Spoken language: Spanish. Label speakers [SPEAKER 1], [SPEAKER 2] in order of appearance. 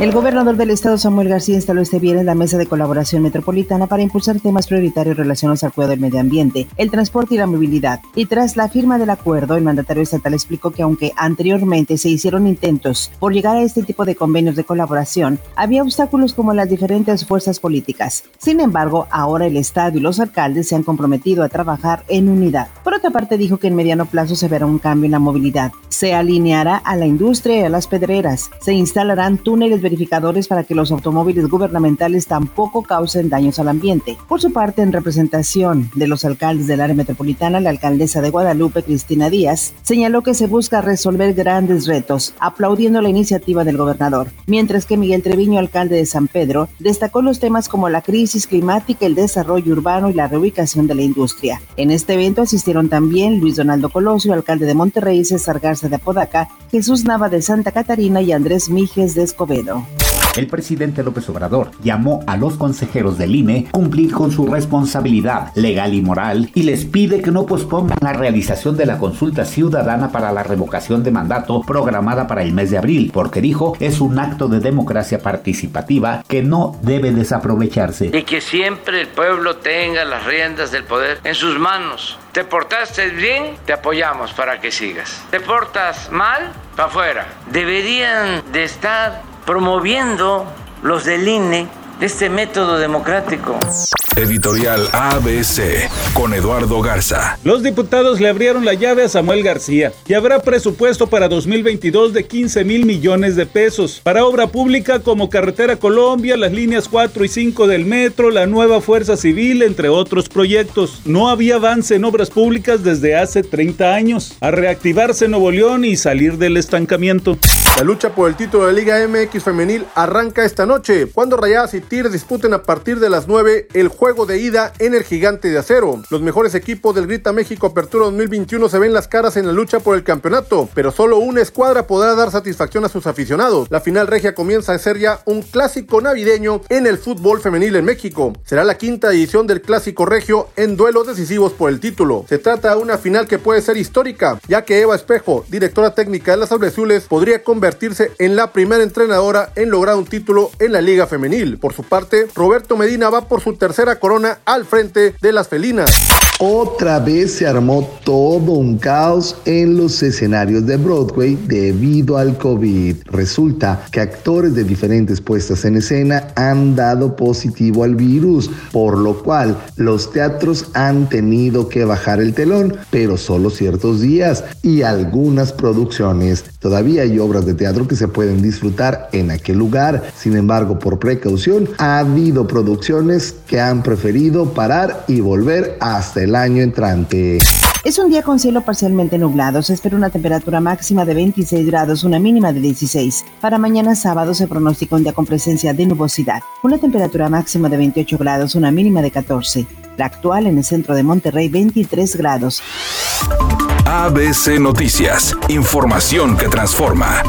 [SPEAKER 1] El gobernador del estado, Samuel García, instaló este viernes la mesa de colaboración metropolitana para impulsar temas prioritarios relacionados al cuidado del medio ambiente, el transporte y la movilidad. Y tras la firma del acuerdo, el mandatario estatal explicó que aunque anteriormente se hicieron intentos por llegar a este tipo de convenios de colaboración, había obstáculos como las diferentes fuerzas políticas. Sin embargo, ahora el estado y los alcaldes se han comprometido a trabajar en unidad. Por otra parte, dijo que en mediano plazo se verá un cambio en la movilidad. Se alineará a la industria y a las pedreras. Se instalarán túneles verificadores para que los automóviles gubernamentales tampoco causen daños al ambiente. Por su parte, en representación de los alcaldes del área metropolitana, la alcaldesa de Guadalupe, Cristina Díaz, señaló que se busca resolver grandes retos, aplaudiendo la iniciativa del gobernador, mientras que Miguel Treviño, alcalde de San Pedro, destacó los temas como la crisis climática, el desarrollo urbano y la reubicación de la industria. En este evento asistieron también Luis Donaldo Colosio, alcalde de Monterrey, César Garza de Apodaca, Jesús Nava de Santa Catarina y Andrés Mijes de Escobedo.
[SPEAKER 2] El presidente López Obrador llamó a los consejeros del INE cumplir con su responsabilidad legal y moral y les pide que no pospongan la realización de la consulta ciudadana para la revocación de mandato programada para el mes de abril, porque dijo es un acto de democracia participativa que no debe desaprovecharse.
[SPEAKER 3] Y que siempre el pueblo tenga las riendas del poder en sus manos. Te portaste bien, te apoyamos para que sigas. Te portas mal, para afuera. Deberían de estar promoviendo los del INE este método democrático.
[SPEAKER 4] Editorial ABC con Eduardo Garza.
[SPEAKER 5] Los diputados le abrieron la llave a Samuel García y habrá presupuesto para 2022 de 15 mil millones de pesos para obra pública como Carretera Colombia, las líneas 4 y 5 del metro, la nueva Fuerza Civil, entre otros proyectos. No había avance en obras públicas desde hace 30 años. A reactivarse Nuevo León y salir del estancamiento.
[SPEAKER 6] La lucha por el título de Liga MX femenil arranca esta noche, cuando Rayadas y Tigres disputen a partir de las 9 el juego de ida en el Gigante de Acero. Los mejores equipos del Grita México Apertura 2021 se ven las caras en la lucha por el campeonato, pero solo una escuadra podrá dar satisfacción a sus aficionados. La final regia comienza a ser ya un clásico navideño en el fútbol femenil en México. Será la quinta edición del clásico regio en duelos decisivos por el título. Se trata de una final que puede ser histórica, ya que Eva Espejo, directora técnica de las Azules, podría convertirse convertirse en la primera entrenadora en lograr un título en la Liga Femenil. Por su parte, Roberto Medina va por su tercera corona al frente de las felinas.
[SPEAKER 7] Otra vez se armó todo un caos en los escenarios de Broadway debido al COVID. Resulta que actores de diferentes puestas en escena han dado positivo al virus, por lo cual los teatros han tenido que bajar el telón, pero solo ciertos días y algunas producciones. Todavía hay obras de teatro que se pueden disfrutar en aquel lugar. Sin embargo, por precaución, ha habido producciones que han preferido parar y volver hasta el año entrante.
[SPEAKER 1] Es un día con cielo parcialmente nublado. Se espera una temperatura máxima de 26 grados, una mínima de 16. Para mañana sábado se pronostica un día con presencia de nubosidad. Una temperatura máxima de 28 grados, una mínima de 14. La actual en el centro de Monterrey, 23 grados.
[SPEAKER 4] ABC Noticias. Información que transforma.